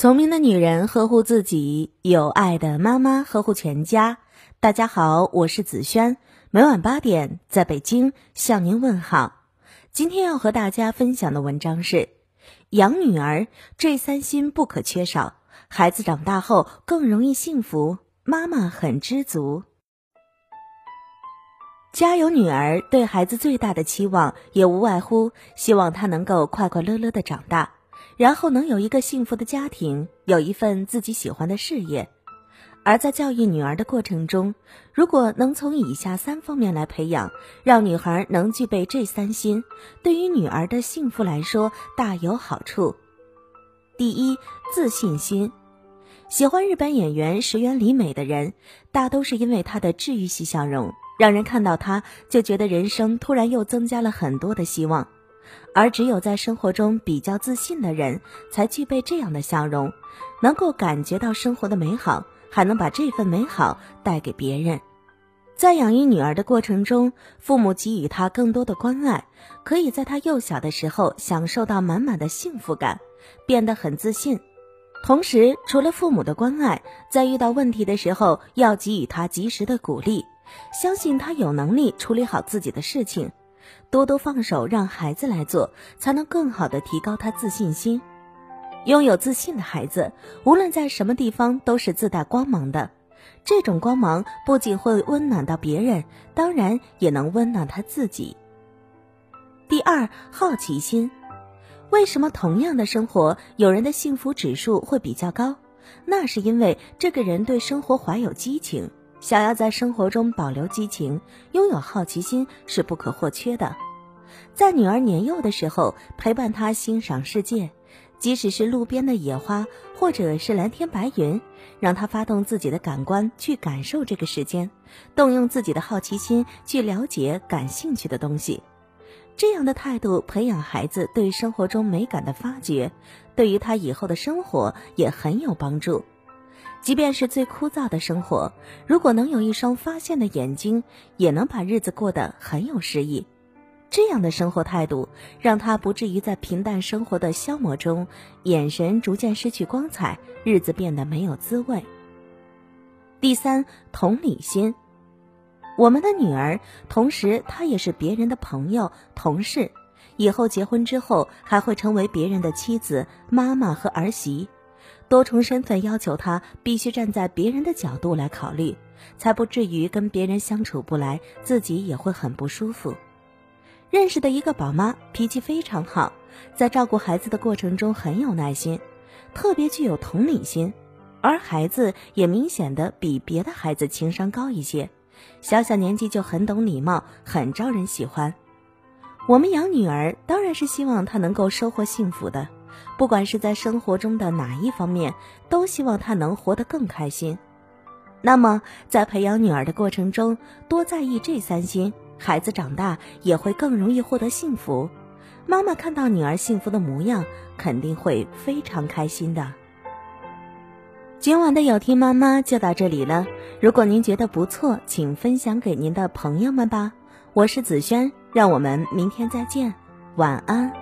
聪明的女人呵护自己，有爱的妈妈呵护全家。大家好，我是子轩，每晚八点在北京向您问好。今天要和大家分享的文章是：养女儿这三心不可缺少，孩子长大后更容易幸福，妈妈很知足。家有女儿，对孩子最大的期望也无外乎希望她能够快快乐乐的长大。然后能有一个幸福的家庭，有一份自己喜欢的事业，而在教育女儿的过程中，如果能从以下三方面来培养，让女孩能具备这三心，对于女儿的幸福来说大有好处。第一，自信心。喜欢日本演员石原里美的人，大都是因为她的治愈系笑容，让人看到她就觉得人生突然又增加了很多的希望。而只有在生活中比较自信的人，才具备这样的笑容，能够感觉到生活的美好，还能把这份美好带给别人。在养育女儿的过程中，父母给予她更多的关爱，可以在她幼小的时候享受到满满的幸福感，变得很自信。同时，除了父母的关爱，在遇到问题的时候，要给予她及时的鼓励，相信她有能力处理好自己的事情。多多放手，让孩子来做，才能更好的提高他自信心。拥有自信的孩子，无论在什么地方都是自带光芒的。这种光芒不仅会温暖到别人，当然也能温暖他自己。第二，好奇心。为什么同样的生活，有人的幸福指数会比较高？那是因为这个人对生活怀有激情。想要在生活中保留激情，拥有好奇心是不可或缺的。在女儿年幼的时候，陪伴她欣赏世界，即使是路边的野花，或者是蓝天白云，让她发动自己的感官去感受这个世间，动用自己的好奇心去了解感兴趣的东西。这样的态度培养孩子对生活中美感的发掘，对于他以后的生活也很有帮助。即便是最枯燥的生活，如果能有一双发现的眼睛，也能把日子过得很有诗意。这样的生活态度，让他不至于在平淡生活的消磨中，眼神逐渐失去光彩，日子变得没有滋味。第三，同理心。我们的女儿，同时她也是别人的朋友、同事，以后结婚之后，还会成为别人的妻子、妈妈和儿媳。多重身份要求他必须站在别人的角度来考虑，才不至于跟别人相处不来，自己也会很不舒服。认识的一个宝妈脾气非常好，在照顾孩子的过程中很有耐心，特别具有同理心，而孩子也明显的比别的孩子情商高一些，小小年纪就很懂礼貌，很招人喜欢。我们养女儿当然是希望她能够收获幸福的。不管是在生活中的哪一方面，都希望她能活得更开心。那么，在培养女儿的过程中，多在意这三心，孩子长大也会更容易获得幸福。妈妈看到女儿幸福的模样，肯定会非常开心的。今晚的有听妈妈就到这里了。如果您觉得不错，请分享给您的朋友们吧。我是子轩，让我们明天再见，晚安。